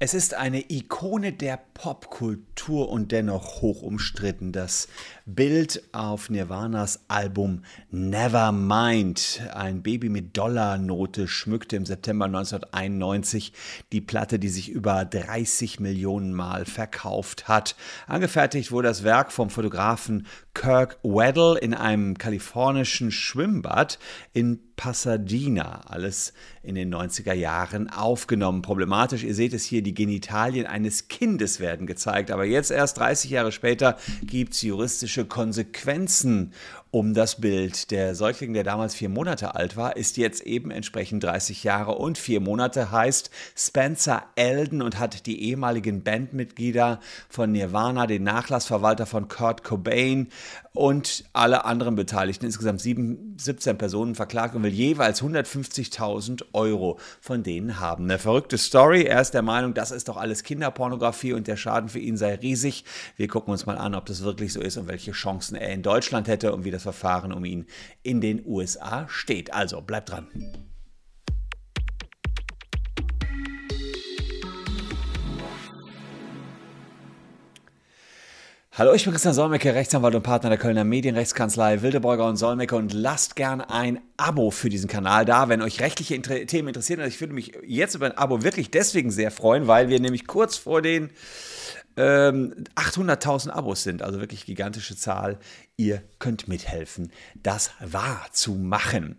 Es ist eine Ikone der Popkultur und dennoch hoch umstritten. Das Bild auf Nirvanas Album Nevermind. Ein Baby mit Dollarnote schmückte im September 1991 die Platte, die sich über 30 Millionen Mal verkauft hat. Angefertigt wurde das Werk vom Fotografen Kirk Weddle in einem kalifornischen Schwimmbad in Pasadena. Alles in den 90er Jahren aufgenommen. Problematisch, ihr seht es hier, die Genitalien eines Kindes werden gezeigt. Aber jetzt erst 30 Jahre später gibt es juristische Konsequenzen um das Bild. Der Säugling, der damals vier Monate alt war, ist jetzt eben entsprechend 30 Jahre und vier Monate heißt Spencer Eldon und hat die ehemaligen Bandmitglieder von Nirvana, den Nachlassverwalter von Kurt Cobain und alle anderen Beteiligten, insgesamt sieben, 17 Personen verklagt und will jeweils 150.000 Euro von denen haben. Eine verrückte Story. Er ist der Meinung, das ist doch alles Kinderpornografie und der Schaden für ihn sei riesig. Wir gucken uns mal an, ob das wirklich so ist und welche Chancen er in Deutschland hätte und wie das das Verfahren um ihn in den USA steht. Also bleibt dran. Hallo, ich bin Christian Solmecke, Rechtsanwalt und Partner der Kölner Medienrechtskanzlei Wildeborger und Solmecke und lasst gern ein Abo für diesen Kanal da, wenn euch rechtliche Inter Themen interessieren. Also ich würde mich jetzt über ein Abo wirklich deswegen sehr freuen, weil wir nämlich kurz vor den ähm, 800.000 Abos sind, also wirklich gigantische Zahl. Ihr könnt mithelfen, das wahr zu machen.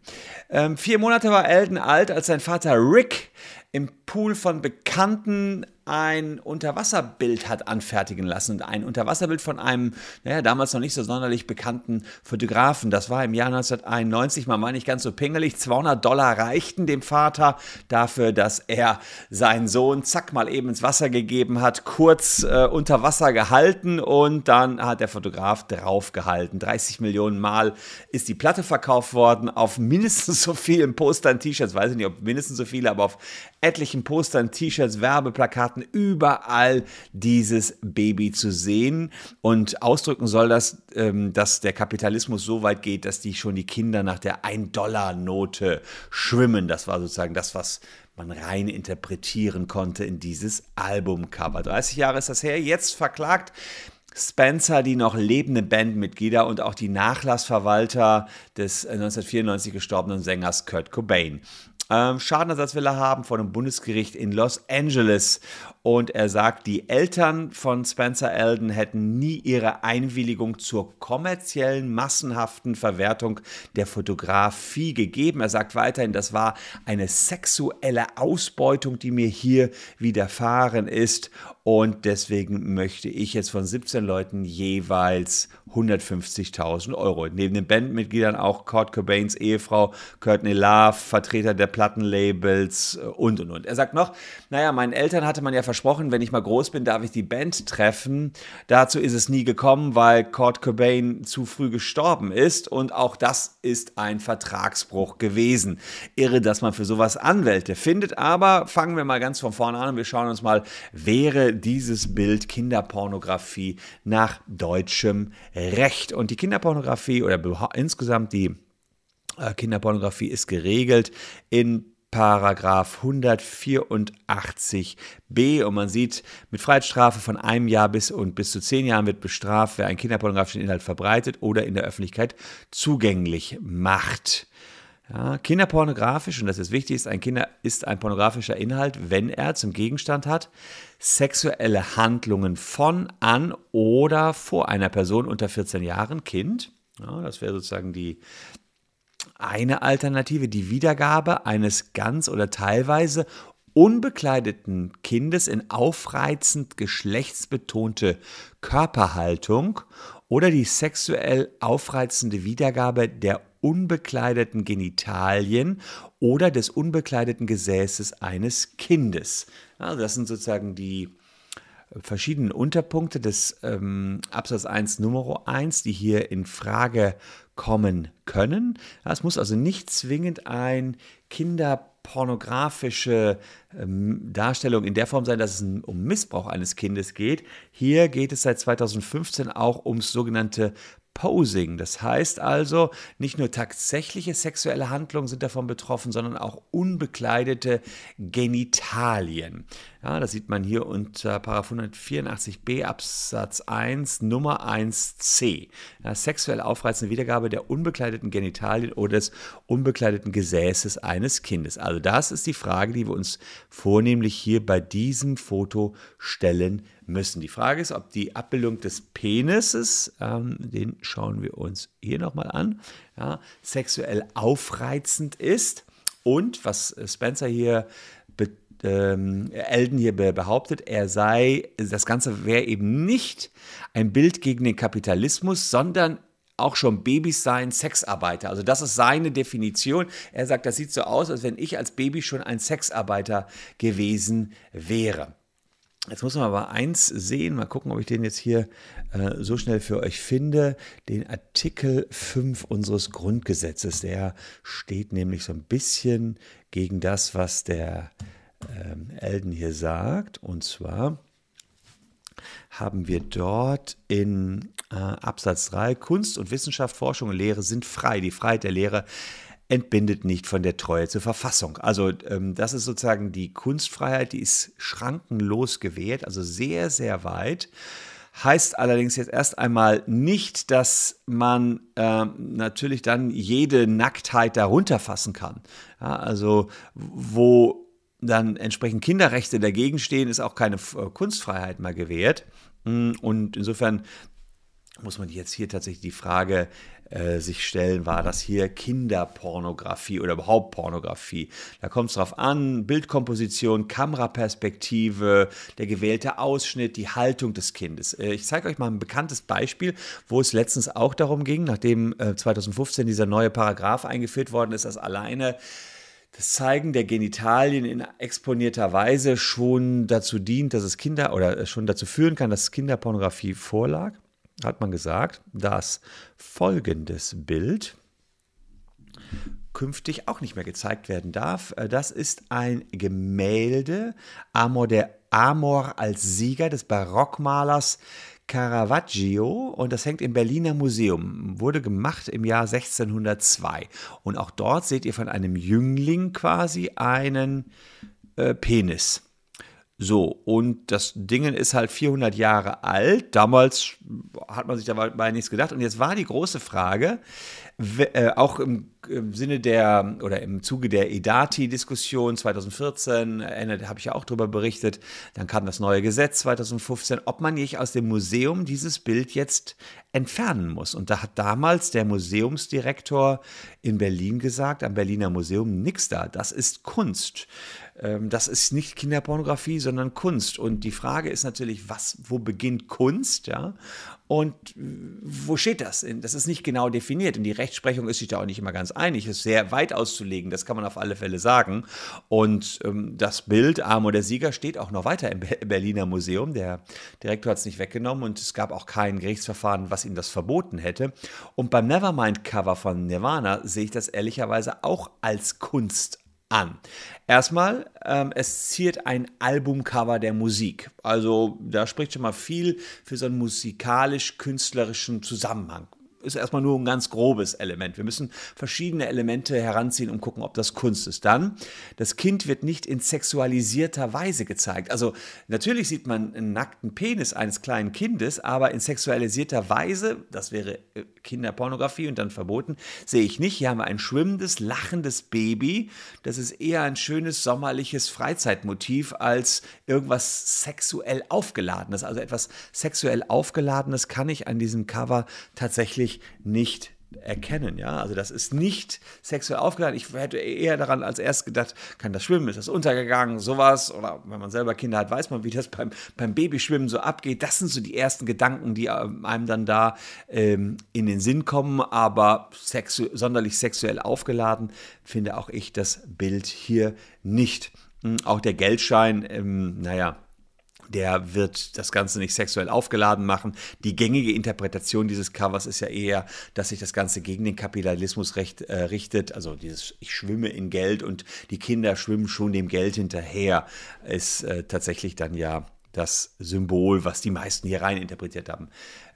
Ähm, vier Monate war Elton alt, als sein Vater Rick im Pool von Bekannten ein Unterwasserbild hat anfertigen lassen. Ein Unterwasserbild von einem, naja, damals noch nicht so sonderlich bekannten Fotografen. Das war im Jahr 1991, man war nicht ganz so pingelig. 200 Dollar reichten dem Vater dafür, dass er seinen Sohn zack mal eben ins Wasser gegeben hat, kurz äh, unter Wasser gehalten und dann hat der Fotograf draufgehalten. 30 Millionen Mal ist die Platte verkauft worden auf mindestens so vielen Postern, T-Shirts, weiß ich nicht, ob mindestens so viele, aber auf etlichen Postern, T-Shirts, Werbeplakaten, überall dieses Baby zu sehen. Und ausdrücken soll das, ähm, dass der Kapitalismus so weit geht, dass die schon die Kinder nach der 1-Dollar-Note schwimmen. Das war sozusagen das, was man rein interpretieren konnte in dieses Albumcover. 30 Jahre ist das her, jetzt verklagt Spencer die noch lebende Bandmitglieder und auch die Nachlassverwalter des 1994 gestorbenen Sängers Kurt Cobain ähm, Schadenersatz will er haben von einem Bundesgericht in Los Angeles. Und er sagt, die Eltern von Spencer Eldon hätten nie ihre Einwilligung zur kommerziellen, massenhaften Verwertung der Fotografie gegeben. Er sagt weiterhin, das war eine sexuelle Ausbeutung, die mir hier widerfahren ist. Und deswegen möchte ich jetzt von 17 Leuten jeweils 150.000 Euro. Neben den Bandmitgliedern auch Kurt Cobains Ehefrau Courtney Love, Vertreter der Plattenlabels äh, und und und. Er sagt noch, naja, meinen Eltern hatte man ja versprochen, wenn ich mal groß bin, darf ich die Band treffen. Dazu ist es nie gekommen, weil Kurt Cobain zu früh gestorben ist und auch das ist ein Vertragsbruch gewesen. Irre, dass man für sowas Anwälte findet, aber fangen wir mal ganz von vorne an und wir schauen uns mal, wäre dieses Bild Kinderpornografie nach deutschem Recht. Und die Kinderpornografie oder insgesamt die Kinderpornografie ist geregelt in Paragraph 184b und man sieht, mit Freiheitsstrafe von einem Jahr bis und bis zu zehn Jahren wird bestraft, wer einen kinderpornografischen Inhalt verbreitet oder in der Öffentlichkeit zugänglich macht. Ja, kinderpornografisch, und das ist wichtig, ist ein, Kinder, ist ein pornografischer Inhalt, wenn er zum Gegenstand hat, sexuelle Handlungen von, an oder vor einer Person unter 14 Jahren, Kind. Ja, das wäre sozusagen die eine Alternative, die Wiedergabe eines ganz oder teilweise unbekleideten Kindes in aufreizend geschlechtsbetonte Körperhaltung oder die sexuell aufreizende Wiedergabe der unbekleideten Genitalien oder des unbekleideten Gesäßes eines Kindes. Also das sind sozusagen die verschiedenen Unterpunkte des ähm, Absatz 1 Nummer 1, die hier in Frage kommen können. Es muss also nicht zwingend ein kinderpornografische ähm, Darstellung in der Form sein, dass es um Missbrauch eines Kindes geht. Hier geht es seit 2015 auch ums sogenannte Posing. Das heißt also, nicht nur tatsächliche sexuelle Handlungen sind davon betroffen, sondern auch unbekleidete Genitalien. Ja, das sieht man hier unter 184b Absatz 1 Nummer 1c. Ja, sexuell aufreizende Wiedergabe der unbekleideten Genitalien oder des unbekleideten Gesäßes eines Kindes. Also das ist die Frage, die wir uns vornehmlich hier bei diesem Foto stellen müssen. Die Frage ist, ob die Abbildung des Penises, ähm, den schauen wir uns hier nochmal an, ja, sexuell aufreizend ist und was Spencer hier ähm, Elden hier behauptet, er sei, das Ganze wäre eben nicht ein Bild gegen den Kapitalismus, sondern auch schon Babys seien Sexarbeiter. Also das ist seine Definition. Er sagt, das sieht so aus, als wenn ich als Baby schon ein Sexarbeiter gewesen wäre. Jetzt muss man aber eins sehen, mal gucken, ob ich den jetzt hier äh, so schnell für euch finde. Den Artikel 5 unseres Grundgesetzes, der steht nämlich so ein bisschen gegen das, was der ähm, Elden hier sagt. Und zwar haben wir dort in äh, Absatz 3 Kunst und Wissenschaft, Forschung und Lehre sind frei. Die Freiheit der Lehre entbindet nicht von der Treue zur Verfassung. Also ähm, das ist sozusagen die Kunstfreiheit, die ist schrankenlos gewährt, also sehr, sehr weit. Heißt allerdings jetzt erst einmal nicht, dass man äh, natürlich dann jede Nacktheit darunter fassen kann. Ja, also wo dann entsprechend Kinderrechte dagegen stehen, ist auch keine äh, Kunstfreiheit mehr gewährt. Und insofern muss man jetzt hier tatsächlich die Frage äh, sich stellen, war das hier Kinderpornografie oder überhaupt Pornografie. Da kommt es drauf an, Bildkomposition, Kameraperspektive, der gewählte Ausschnitt, die Haltung des Kindes. Äh, ich zeige euch mal ein bekanntes Beispiel, wo es letztens auch darum ging, nachdem äh, 2015 dieser neue Paragraph eingeführt worden ist, dass alleine das Zeigen der Genitalien in exponierter Weise schon dazu dient, dass es Kinder oder schon dazu führen kann, dass Kinderpornografie vorlag hat man gesagt, dass folgendes Bild künftig auch nicht mehr gezeigt werden darf. Äh, das ist ein Gemälde, Amor der Amor als Sieger des Barockmalers Caravaggio und das hängt im Berliner Museum, wurde gemacht im Jahr 1602. Und auch dort seht ihr von einem Jüngling quasi einen äh, Penis. So, und das Ding ist halt 400 Jahre alt. Damals hat man sich dabei nichts gedacht. Und jetzt war die große Frage, äh, auch im, Sinne der oder im Zuge der EDATI-Diskussion 2014, äh, habe ich ja auch darüber berichtet, dann kam das neue Gesetz 2015, ob man nicht aus dem Museum dieses Bild jetzt entfernen muss. Und da hat damals der Museumsdirektor in Berlin gesagt, am Berliner Museum, nix da, das ist Kunst. Ähm, das ist nicht Kinderpornografie, sondern Kunst. Und die Frage ist natürlich, was, wo beginnt Kunst, ja? Und wo steht das? Das ist nicht genau definiert. Und die Rechtsprechung ist sich da auch nicht immer ganz einig. Es ist sehr weit auszulegen, das kann man auf alle Fälle sagen. Und ähm, das Bild Amor der Sieger steht auch noch weiter im Berliner Museum. Der Direktor hat es nicht weggenommen und es gab auch kein Gerichtsverfahren, was ihm das verboten hätte. Und beim Nevermind-Cover von Nirvana sehe ich das ehrlicherweise auch als Kunst an. Erstmal, ähm, es ziert ein Albumcover der Musik. Also da spricht schon mal viel für so einen musikalisch-künstlerischen Zusammenhang ist erstmal nur ein ganz grobes Element. Wir müssen verschiedene Elemente heranziehen und gucken, ob das Kunst ist. Dann, das Kind wird nicht in sexualisierter Weise gezeigt. Also natürlich sieht man einen nackten Penis eines kleinen Kindes, aber in sexualisierter Weise, das wäre äh, Kinderpornografie und dann verboten, sehe ich nicht. Hier haben wir ein schwimmendes, lachendes Baby. Das ist eher ein schönes sommerliches Freizeitmotiv als irgendwas sexuell aufgeladenes. Also etwas sexuell aufgeladenes kann ich an diesem Cover tatsächlich wirklich nicht erkennen. Ja, also das ist nicht sexuell aufgeladen. Ich hätte eher daran als erst gedacht, kann das Schwimmen, ist das untergegangen, sowas. Oder wenn man selber Kinder hat, weiß man, wie das beim, beim Babyschwimmen so abgeht. Das sind so die ersten Gedanken, die einem dann da ähm, in den Sinn kommen. Aber sexu sonderlich sexuell aufgeladen finde auch ich das Bild hier nicht. Hm, auch der Geldschein, ähm, naja, der wird das Ganze nicht sexuell aufgeladen machen. Die gängige Interpretation dieses Covers ist ja eher, dass sich das Ganze gegen den Kapitalismus recht, äh, richtet. Also dieses Ich schwimme in Geld und die Kinder schwimmen schon dem Geld hinterher, ist äh, tatsächlich dann ja das Symbol, was die meisten hier rein interpretiert haben.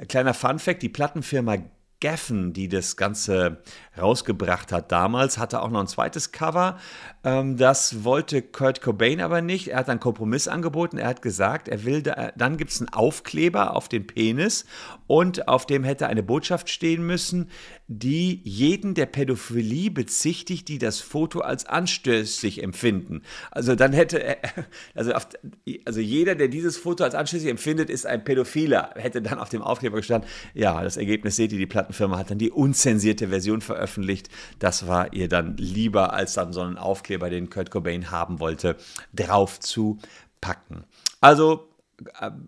Kleiner Fun fact, die Plattenfirma Geffen, die das Ganze rausgebracht hat damals, hatte auch noch ein zweites Cover. Ähm, das wollte Kurt Cobain aber nicht. Er hat einen Kompromiss angeboten. Er hat gesagt, er will, da, dann gibt es einen Aufkleber auf den Penis und auf dem hätte eine Botschaft stehen müssen, die jeden der Pädophilie bezichtigt, die das Foto als anstößig empfinden. Also dann hätte er, also, auf, also jeder, der dieses Foto als anstößig empfindet, ist ein Pädophiler. Hätte dann auf dem Aufkleber gestanden. Ja, das Ergebnis seht ihr, die Plattenfirma hat dann die unzensierte Version veröffentlicht. Das war ihr dann lieber, als dann so einen Aufkleber, den Kurt Cobain haben wollte, drauf zu packen. Also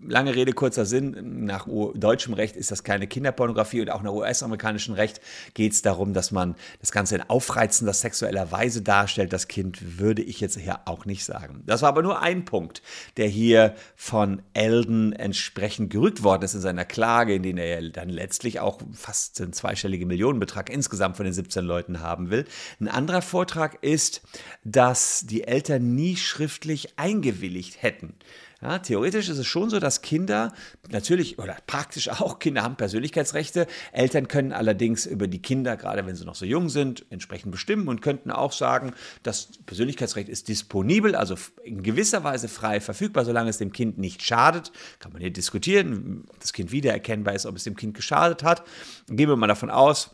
lange Rede, kurzer Sinn, nach deutschem Recht ist das keine Kinderpornografie und auch nach US-amerikanischem Recht geht es darum, dass man das Ganze in aufreizender sexueller Weise darstellt. Das Kind würde ich jetzt hier auch nicht sagen. Das war aber nur ein Punkt, der hier von Eldon entsprechend gerügt worden ist in seiner Klage, in den er dann letztlich auch fast einen zweistelligen Millionenbetrag insgesamt von den 17 Leuten haben will. Ein anderer Vortrag ist, dass die Eltern nie schriftlich eingewilligt hätten. Ja, theoretisch ist es schon so, dass Kinder natürlich oder praktisch auch Kinder haben Persönlichkeitsrechte. Eltern können allerdings über die Kinder, gerade wenn sie noch so jung sind, entsprechend bestimmen und könnten auch sagen, das Persönlichkeitsrecht ist disponibel, also in gewisser Weise frei verfügbar, solange es dem Kind nicht schadet. Kann man hier diskutieren, ob das Kind wiedererkennbar ist, ob es dem Kind geschadet hat. Gehen wir mal davon aus,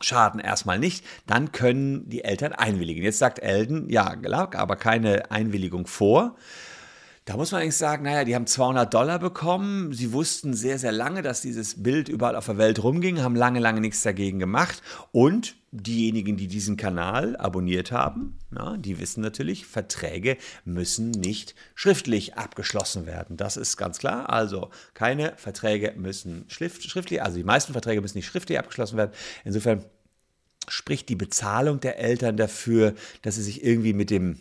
Schaden erstmal nicht, dann können die Eltern einwilligen. Jetzt sagt Elden, ja, aber keine Einwilligung vor. Da muss man eigentlich sagen, naja, die haben 200 Dollar bekommen. Sie wussten sehr, sehr lange, dass dieses Bild überall auf der Welt rumging, haben lange, lange nichts dagegen gemacht. Und diejenigen, die diesen Kanal abonniert haben, na, die wissen natürlich, Verträge müssen nicht schriftlich abgeschlossen werden. Das ist ganz klar. Also keine Verträge müssen schriftlich, also die meisten Verträge müssen nicht schriftlich abgeschlossen werden. Insofern spricht die Bezahlung der Eltern dafür, dass sie sich irgendwie mit dem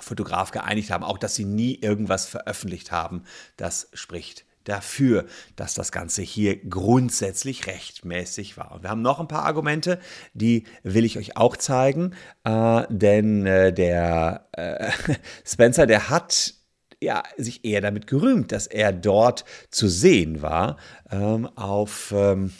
Fotograf geeinigt haben, auch dass sie nie irgendwas veröffentlicht haben. Das spricht dafür, dass das Ganze hier grundsätzlich rechtmäßig war. Und wir haben noch ein paar Argumente, die will ich euch auch zeigen, äh, denn äh, der äh, Spencer, der hat ja, sich eher damit gerühmt, dass er dort zu sehen war ähm, auf... Ähm,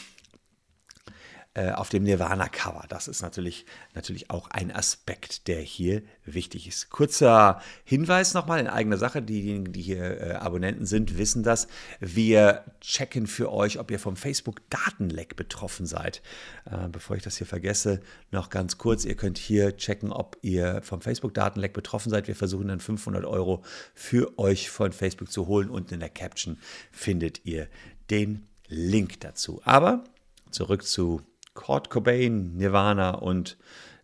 äh, auf dem Nirvana-Cover. Das ist natürlich, natürlich auch ein Aspekt, der hier wichtig ist. Kurzer Hinweis nochmal in eigener Sache. Diejenigen, die hier äh, Abonnenten sind, wissen das. Wir checken für euch, ob ihr vom Facebook-Datenleck betroffen seid. Äh, bevor ich das hier vergesse, noch ganz kurz. Ihr könnt hier checken, ob ihr vom Facebook-Datenleck betroffen seid. Wir versuchen dann 500 Euro für euch von Facebook zu holen. Und in der Caption findet ihr den Link dazu. Aber zurück zu Kurt Cobain, Nirvana und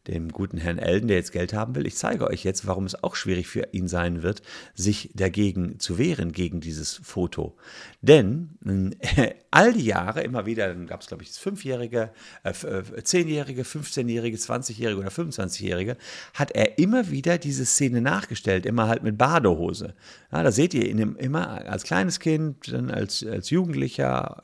dem guten Herrn Elden, der jetzt Geld haben will. Ich zeige euch jetzt, warum es auch schwierig für ihn sein wird, sich dagegen zu wehren, gegen dieses Foto. Denn äh, all die Jahre immer wieder, dann gab es, glaube ich, Fünfjährige, äh, äh Zehnjährige, 15-Jährige, 20-Jährige oder 25-Jährige, hat er immer wieder diese Szene nachgestellt, immer halt mit Badehose. Ja, da seht ihr ihn immer als kleines Kind, dann als, als Jugendlicher,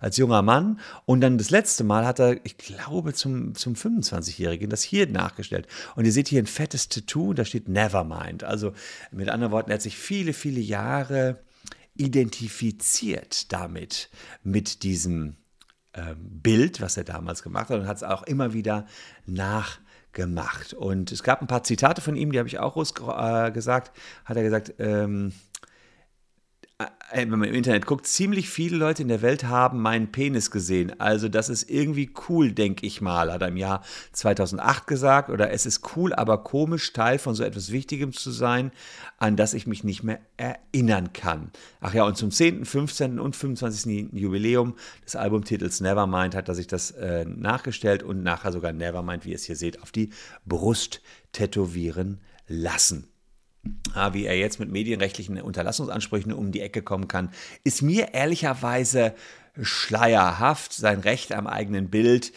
als junger Mann. Und dann das letzte Mal hat er, ich glaube, zum, zum 25-Jährigen das hier nachgestellt. Und ihr seht hier ein fettes Tattoo, da steht Nevermind. Also mit anderen Worten, er hat sich viele, viele Jahre identifiziert damit, mit diesem ähm, Bild, was er damals gemacht hat und hat es auch immer wieder nachgemacht. Und es gab ein paar Zitate von ihm, die habe ich auch äh, gesagt. Hat er gesagt, ähm, äh, wenn man im Internet guckt, ziemlich viele Leute in der Welt haben meinen Penis gesehen. Also das ist irgendwie cool, denke ich mal, hat er im Jahr 2008 gesagt. Oder es ist cool, aber komisch, Teil von so etwas Wichtigem zu sein, an das ich mich nicht mehr erinnern kann. Ach ja, und zum 10., 15. und 25. Jubiläum des Albumtitels Nevermind hat er sich das äh, nachgestellt und nachher sogar Nevermind, wie ihr es hier seht, auf die Brust tätowieren lassen wie er jetzt mit medienrechtlichen Unterlassungsansprüchen um die Ecke kommen kann, ist mir ehrlicherweise schleierhaft. Sein Recht am eigenen Bild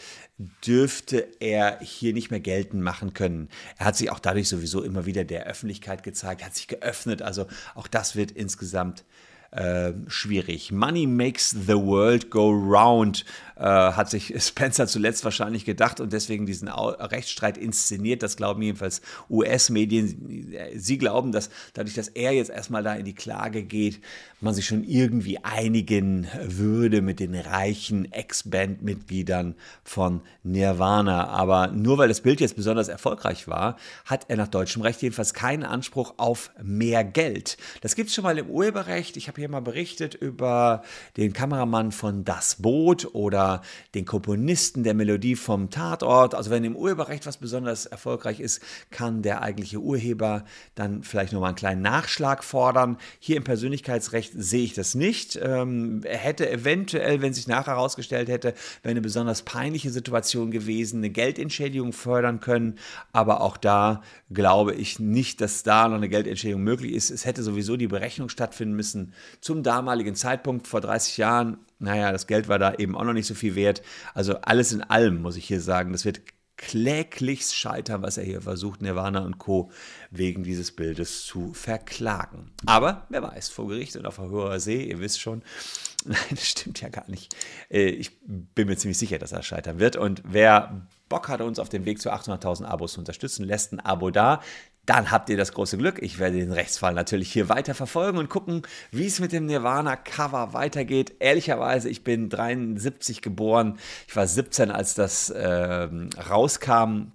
dürfte er hier nicht mehr geltend machen können. Er hat sich auch dadurch sowieso immer wieder der Öffentlichkeit gezeigt, hat sich geöffnet. Also auch das wird insgesamt äh, schwierig. Money makes the world go round, äh, hat sich Spencer zuletzt wahrscheinlich gedacht und deswegen diesen Rechtsstreit inszeniert. Das glauben jedenfalls US-Medien. Sie glauben, dass dadurch, dass er jetzt erstmal da in die Klage geht, man sich schon irgendwie einigen würde mit den reichen Ex-Band-Mitgliedern von Nirvana. Aber nur weil das Bild jetzt besonders erfolgreich war, hat er nach deutschem Recht jedenfalls keinen Anspruch auf mehr Geld. Das gibt es schon mal im Urheberrecht. Ich habe hier mal berichtet über den Kameramann von Das Boot oder den Komponisten der Melodie vom Tatort. Also wenn im Urheberrecht was besonders erfolgreich ist, kann der eigentliche Urheber dann vielleicht nochmal einen kleinen Nachschlag fordern. Hier im Persönlichkeitsrecht sehe ich das nicht. Ähm, er hätte eventuell, wenn sich nachher herausgestellt hätte, wäre eine besonders peinliche Situation gewesen, eine Geldentschädigung fördern können. Aber auch da glaube ich nicht, dass da noch eine Geldentschädigung möglich ist. Es hätte sowieso die Berechnung stattfinden müssen zum damaligen Zeitpunkt vor 30 Jahren. Naja, das Geld war da eben auch noch nicht so viel wert. Also alles in allem muss ich hier sagen, das wird kläglichst scheitern, was er hier versucht, Nirvana und Co. wegen dieses Bildes zu verklagen. Aber wer weiß, vor Gericht und auf hoher See, ihr wisst schon, nein, das stimmt ja gar nicht. Äh, ich bin mir ziemlich sicher, dass er scheitern wird. Und wer Bock hat, uns auf dem Weg zu 800.000 Abos zu unterstützen, lässt ein Abo da dann habt ihr das große Glück. Ich werde den Rechtsfall natürlich hier weiter verfolgen und gucken, wie es mit dem Nirvana-Cover weitergeht. Ehrlicherweise, ich bin 73 geboren. Ich war 17, als das äh, rauskam.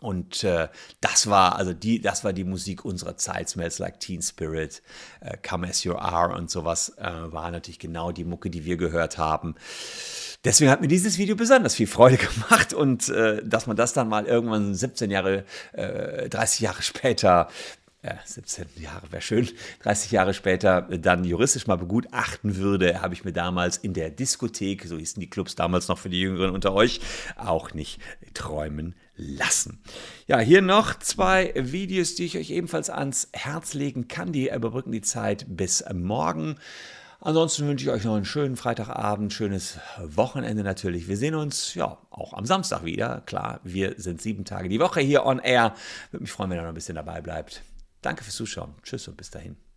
Und äh, das war also die, das war die Musik unserer Zeit. Smells Like Teen Spirit, äh, Come As You Are und sowas äh, war natürlich genau die Mucke, die wir gehört haben. Deswegen hat mir dieses Video besonders viel Freude gemacht und äh, dass man das dann mal irgendwann 17 Jahre, äh, 30 Jahre später ja, 17 Jahre wäre schön, 30 Jahre später dann juristisch mal begutachten würde, habe ich mir damals in der Diskothek, so hießen die Clubs damals noch für die Jüngeren unter euch, auch nicht träumen lassen. Ja, hier noch zwei Videos, die ich euch ebenfalls ans Herz legen kann. Die überbrücken die Zeit bis morgen. Ansonsten wünsche ich euch noch einen schönen Freitagabend, schönes Wochenende natürlich. Wir sehen uns ja auch am Samstag wieder. Klar, wir sind sieben Tage die Woche hier on air. Würde mich freuen, wenn ihr noch ein bisschen dabei bleibt. Danke fürs Zuschauen. Tschüss und bis dahin.